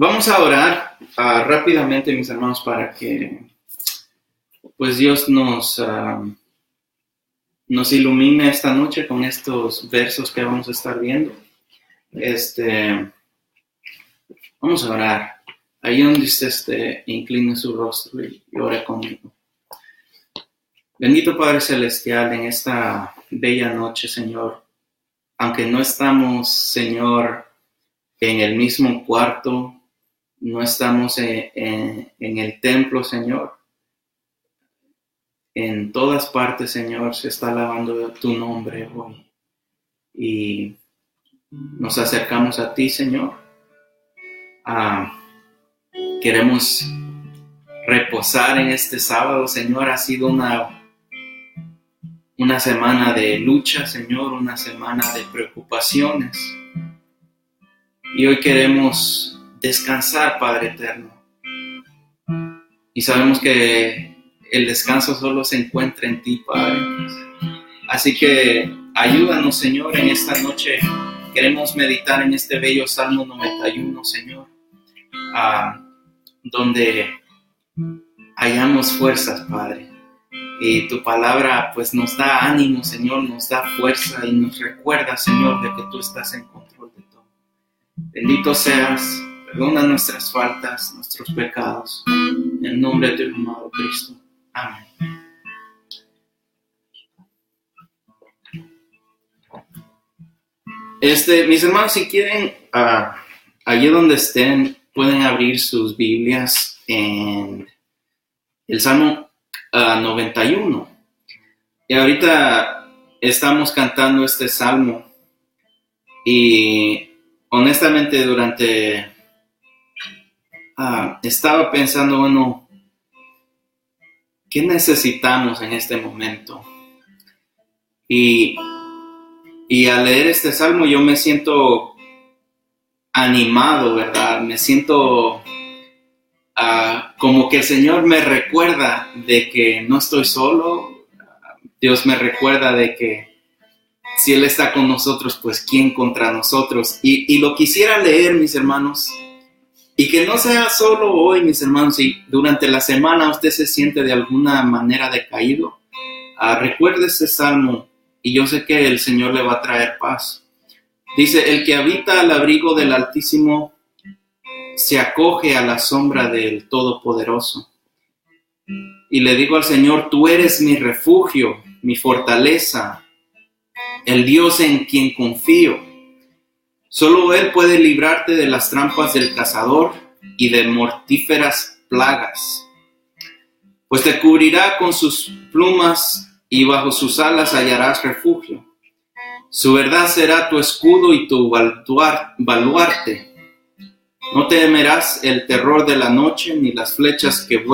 Vamos a orar ah, rápidamente, mis hermanos, para que pues Dios nos, ah, nos ilumine esta noche con estos versos que vamos a estar viendo. Este, vamos a orar. Ahí donde usted esté, incline su rostro y, y ore conmigo. Bendito Padre Celestial, en esta bella noche, Señor, aunque no estamos, Señor, en el mismo cuarto, no estamos en, el templo, Señor. En todas partes, Señor, se está alabando tu nombre hoy. Y nos acercamos a ti, Señor. Ah, queremos reposar en este sábado, Señor. Ha sido una, una semana de lucha, Señor, una semana de preocupaciones. Y hoy queremos descansar, Padre Eterno. Y sabemos que el descanso solo se encuentra en ti, Padre. Así que ayúdanos, Señor, en esta noche. Queremos meditar en este bello Salmo 91, Señor, donde hallamos fuerzas, Padre. Y tu palabra pues nos da ánimo, Señor, nos da fuerza y nos recuerda, Señor, de que tú estás en control de todo. Bendito seas Perdona nuestras faltas, nuestros pecados. En el nombre de tu amado Cristo. Amén. Este, mis hermanos, si quieren, uh, allí donde estén, pueden abrir sus Biblias en el Salmo 91. Ah, y ahorita estamos cantando este salmo y honestamente durante Ah, estaba pensando, bueno, ¿qué necesitamos en este momento? Y, al leer este salmo yo me siento animado, ¿verdad? Me siento ah, como que el Señor me recuerda de que no estoy solo, Dios me recuerda de que si Él está con nosotros, pues ¿quién contra nosotros? Y, y lo quisiera leer, mis hermanos, y que no sea solo hoy, mis hermanos, si durante la semana usted se siente de alguna manera decaído, ah, recuerde ese salmo y yo sé que el Señor le va a traer paz. Dice, el que habita al abrigo del Altísimo se acoge a la sombra del Todopoderoso. Y le digo al Señor, tú eres mi refugio, mi fortaleza, el Dios en quien confío. Solo Él puede librarte de las trampas del cazador y de mortíferas plagas, pues te cubrirá con sus plumas y bajo sus alas hallarás refugio. Su verdad será tu escudo y tu baluarte. No temerás el terror de la noche, ni las flechas que,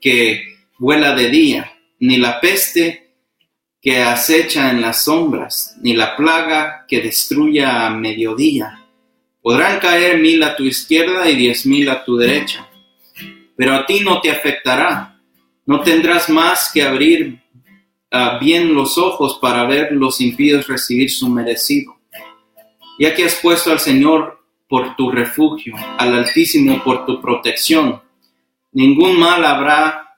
que vuela de día, ni la peste que acecha en las sombras, ni la plaga que destruya a mediodía. Podrán caer mil a tu izquierda y diez mil a tu derecha, pero a ti no te afectará. No tendrás más que abrir ah, bien los ojos para ver los impíos recibir su merecido. Ya que has puesto al Señor por tu refugio, al Altísimo por tu protección, ningún mal habrá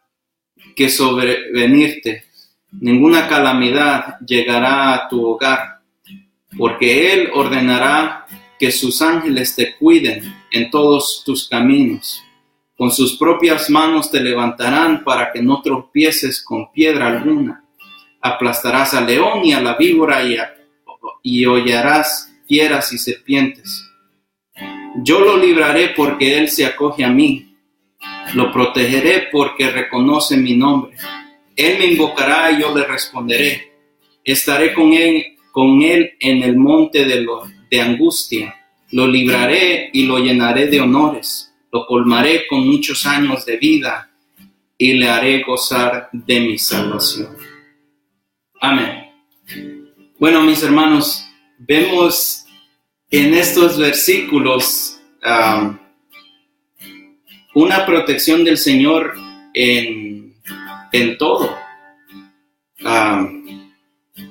que sobrevenirte ninguna calamidad llegará a tu hogar, porque Él ordenará que sus ángeles te cuiden en todos tus caminos. Con sus propias manos te levantarán para que no tropieces con piedra alguna. Aplastarás al león y a la víbora y, y hollarás fieras y serpientes. Yo lo libraré porque Él se acoge a mí. Lo protegeré porque reconoce mi nombre. Él me invocará y yo le responderé. Estaré con él, con él en el monte de, de angustia. Lo libraré y lo llenaré de honores. Lo colmaré con muchos años de vida y le haré gozar de mi salvación. Amén. Bueno, mis hermanos, vemos en estos versículos um, una protección del Señor en en todo. Ah,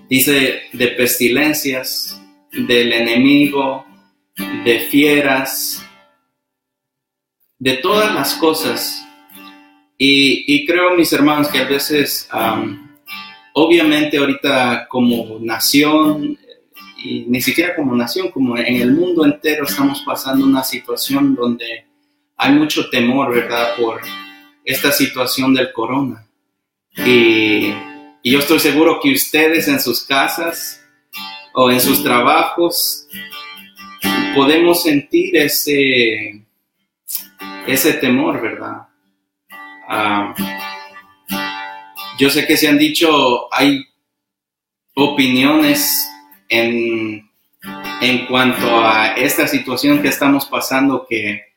dice de pestilencias, del enemigo, de fieras, de todas las cosas. Y, creo, mis hermanos, que a veces, obviamente ahorita como nación, y ni siquiera como nación, como en el mundo entero estamos pasando una situación donde hay mucho temor, ¿verdad?, por esta situación del corona. Y, yo estoy seguro que ustedes en sus casas o en sus trabajos podemos sentir ese, ese temor, ¿verdad? Ah, yo sé que se han dicho, hay opiniones en, en cuanto a esta situación que estamos pasando que,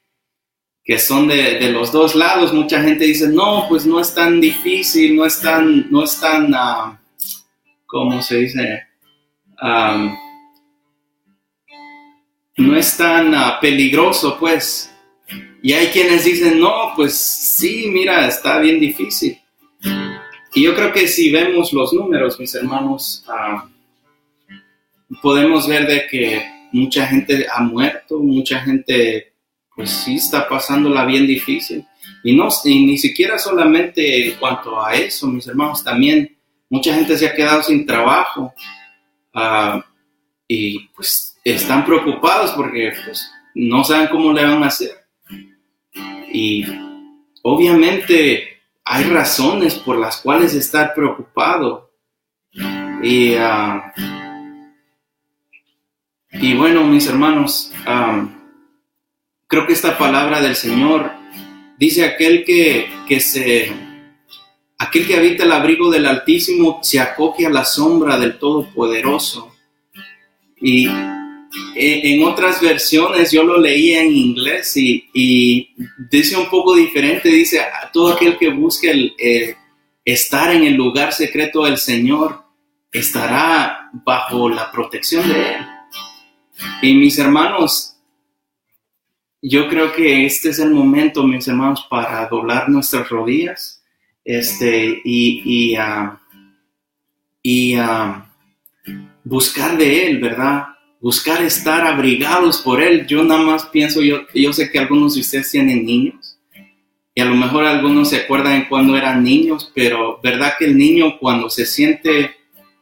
que son de, de, los dos lados. Mucha gente dice, no, pues no es tan difícil, no es tan, no es tan, uh, ¿cómo se dice? No es tan uh, peligroso, pues. Y hay quienes dicen, no, pues sí, mira, está bien difícil. Y yo creo que si vemos los números, mis hermanos, podemos ver de que mucha gente ha muerto, mucha gente, pues sí, está pasándola bien difícil. Y, no, y ni siquiera solamente en cuanto a eso, mis hermanos, también mucha gente se ha quedado sin trabajo. Uh, y pues están preocupados porque pues, no saben cómo le van a hacer. Y obviamente hay razones por las cuales estar preocupado. Y, ah, y bueno, mis hermanos, ah, creo que esta palabra del Señor dice aquel que, que se aquel que habita el abrigo del Altísimo se acoge a la sombra del Todopoderoso. Y en otras versiones yo lo leía en inglés y, dice un poco diferente, dice, a todo aquel que busque el, estar en el lugar secreto del Señor estará bajo la protección de Él. Y mis hermanos, yo creo que este es el momento, mis hermanos, para doblar nuestras rodillas este, y, y, ah, y ah, buscar de Él, ¿verdad? Buscar estar abrigados por Él. Yo nada más pienso, yo, yo sé que algunos de ustedes tienen niños y a lo mejor algunos se acuerdan cuando eran niños, pero ¿verdad que el niño cuando se siente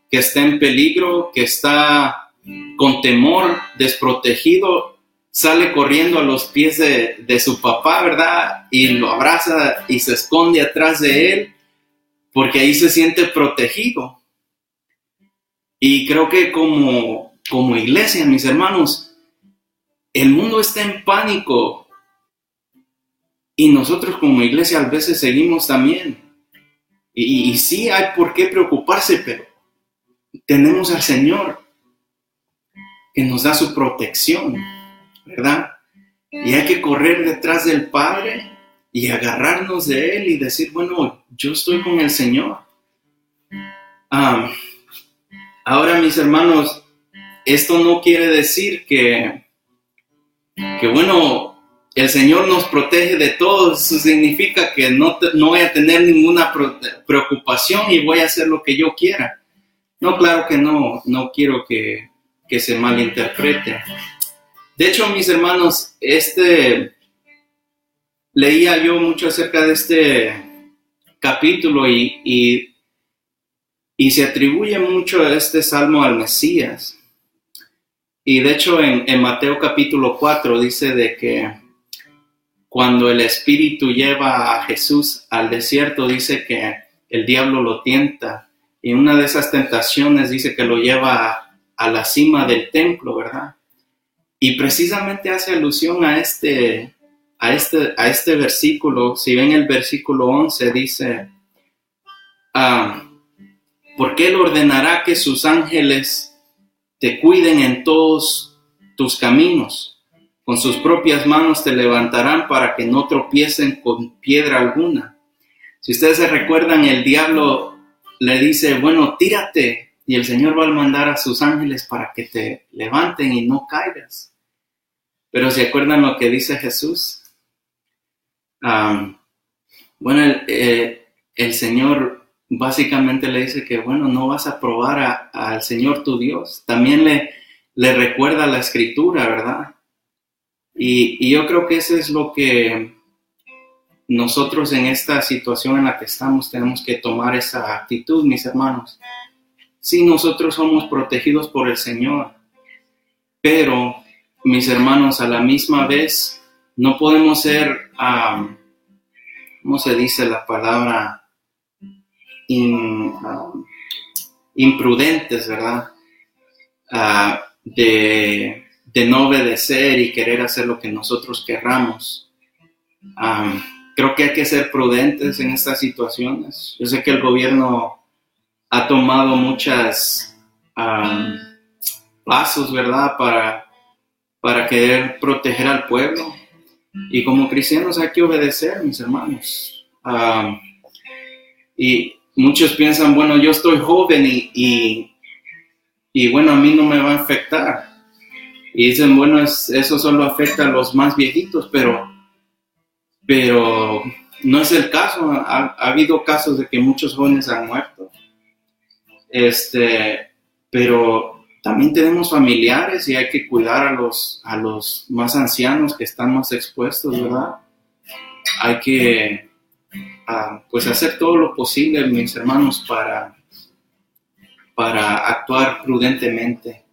que está en peligro, que está con temor, desprotegido, sale corriendo a los pies de, de, su papá, ¿verdad? Y lo abraza y se esconde atrás de él, porque ahí se siente protegido. Y creo que como, como iglesia, mis hermanos, el mundo está en pánico. Y nosotros como iglesia a veces seguimos también. Y, y sí hay por qué preocuparse, pero tenemos al Señor que nos da su protección, ¿verdad? Y hay que correr detrás del Padre y agarrarnos de Él y decir, bueno, yo estoy con el Señor. Ah, Ahora, mis hermanos, esto no quiere decir que, que bueno, el Señor nos protege de todo. Eso significa que no, no voy a tener ninguna preocupación y voy a hacer lo que yo quiera. No, claro que no, no quiero que, que se malinterprete. De hecho, mis hermanos, este leía yo mucho acerca de este capítulo y, y y se atribuye mucho este salmo al Mesías. Y de hecho en, Mateo capítulo 4 dice de que cuando el Espíritu lleva a Jesús al desierto, dice que el diablo lo tienta. Y una de esas tentaciones dice que lo lleva a la cima del templo, ¿verdad? Y precisamente hace alusión a este, a este, a este versículo. Si ven el versículo 11, dice, ah, porque Él ordenará que sus ángeles te cuiden en todos tus caminos. Con sus propias manos te levantarán para que no tropiecen con piedra alguna. Si ustedes se recuerdan, el diablo le dice, bueno, tírate, y el Señor va a mandar a sus ángeles para que te levanten y no caigas. Pero ¿se acuerdan lo que dice Jesús? bueno, eh, el Señor básicamente le dice que, bueno, no vas a probar al Señor tu Dios. También le, le recuerda la escritura, ¿verdad? Y, yo creo que eso es lo que nosotros en esta situación en la que estamos tenemos que tomar esa actitud, mis hermanos. Sí, nosotros somos protegidos por el Señor, pero, mis hermanos, a la misma vez, no podemos ser, ¿cómo se dice la palabra? imprudentes, ¿verdad? Ah, de, no obedecer y querer hacer lo que nosotros querramos. creo que hay que ser prudentes en estas situaciones. Yo sé que el gobierno ha tomado muchas pasos, ¿verdad? Para, para querer proteger al pueblo. Y como cristianos hay que obedecer, mis hermanos. y muchos piensan, bueno, yo estoy joven y, y, bueno, a mí no me va a afectar. Y dicen, bueno, eso solo afecta a los más viejitos, pero, pero no es el caso. Ha, ha habido casos de que muchos jóvenes han muerto. Este, pero también tenemos familiares y hay que cuidar a los, a los más ancianos que están más expuestos, ¿verdad? Hay que pues hacer todo lo posible, mis hermanos, para, para actuar prudentemente.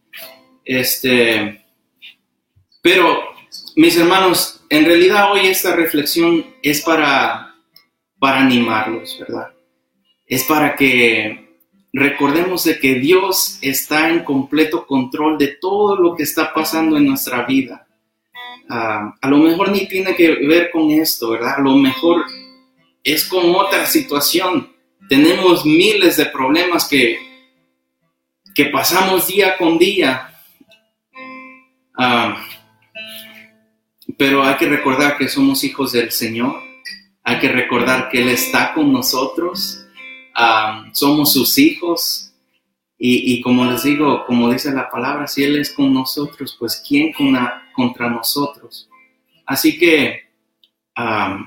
Este, pero, mis hermanos, en realidad hoy esta reflexión es para, para animarlos, ¿verdad? Es para que recordemos de que Dios está en completo control de todo lo que está pasando en nuestra vida. Ah, a lo mejor ni tiene que ver con esto, ¿verdad? A lo mejor es con otra situación. Tenemos miles de problemas que, que pasamos día con día. Ah, pero hay que recordar que somos hijos del Señor. Hay que recordar que Él está con nosotros. Ah, somos sus hijos. Y, como les digo, como dice la palabra, si Él es con nosotros, pues ¿quién contra nosotros? Así que ah,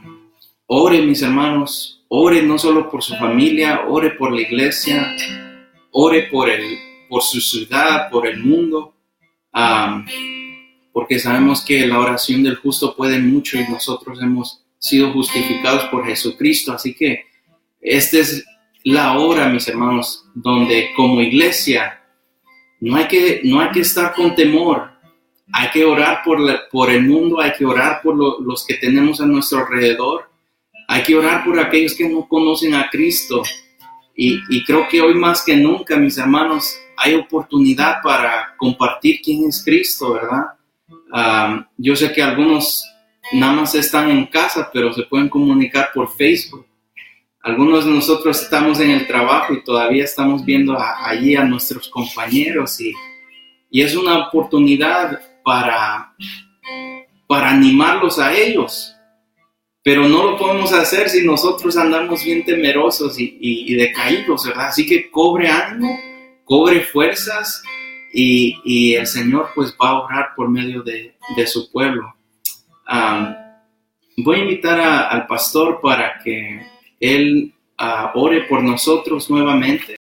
Ore, mis hermanos, ore no solo por su familia, ore por la iglesia, ore por, el, por su ciudad, por el mundo, porque sabemos que la oración del justo puede mucho y nosotros hemos sido justificados por Jesucristo. Así que esta es la hora, mis hermanos, donde como iglesia no hay que, no hay que estar con temor. Hay que orar por, por el mundo, hay que orar por los que tenemos a nuestro alrededor hay que orar por aquellos que no conocen a Cristo. Y, creo que hoy más que nunca, mis hermanos, hay oportunidad para compartir quién es Cristo, ¿verdad? Ah, yo sé que algunos nada más están en casa, pero se pueden comunicar por Facebook. Algunos de nosotros estamos en el trabajo y todavía estamos viendo allí a nuestros compañeros y, y es una oportunidad para, para animarlos a ellos pero no lo podemos hacer si nosotros andamos bien temerosos y, decaídos, ¿verdad? Así que cobre ánimo, cobre fuerzas y, el Señor pues va a orar por medio de, su pueblo. voy a invitar al pastor para que él ah, ore por nosotros nuevamente.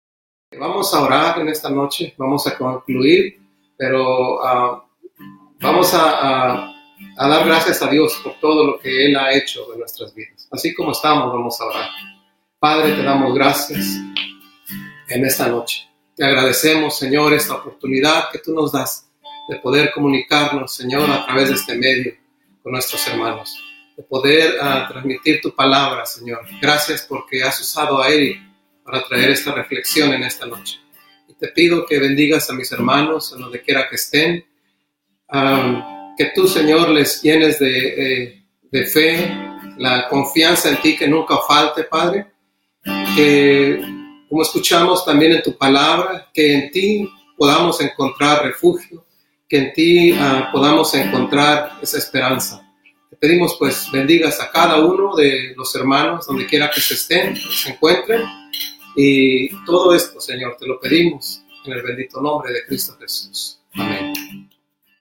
Vamos a orar en esta noche, vamos a concluir, pero ah, vamos a a dar gracias a Dios por todo lo que Él ha hecho en nuestras vidas. Así como estamos, vamos a orar. Padre, te damos gracias en esta noche. Te agradecemos, Señor, esta oportunidad que tú nos das de poder comunicarnos, Señor, a través de este medio con nuestros hermanos, de poder uh, transmitir tu palabra, Señor. Gracias porque has usado a Eric para traer esta reflexión en esta noche. Y te pido que bendigas a mis hermanos en donde quiera que estén. Um, que tú, Señor, les llenes de, de fe, la confianza en ti que nunca falte, Padre. Que, como escuchamos también en tu palabra, que en ti podamos encontrar refugio, que en ti ah, podamos encontrar esa esperanza. Pedimos, pues, bendigas a cada uno de los hermanos, donde quiera que se estén, que se encuentren. Y todo esto, Señor, te lo pedimos en el bendito nombre de Cristo Jesús. Amén.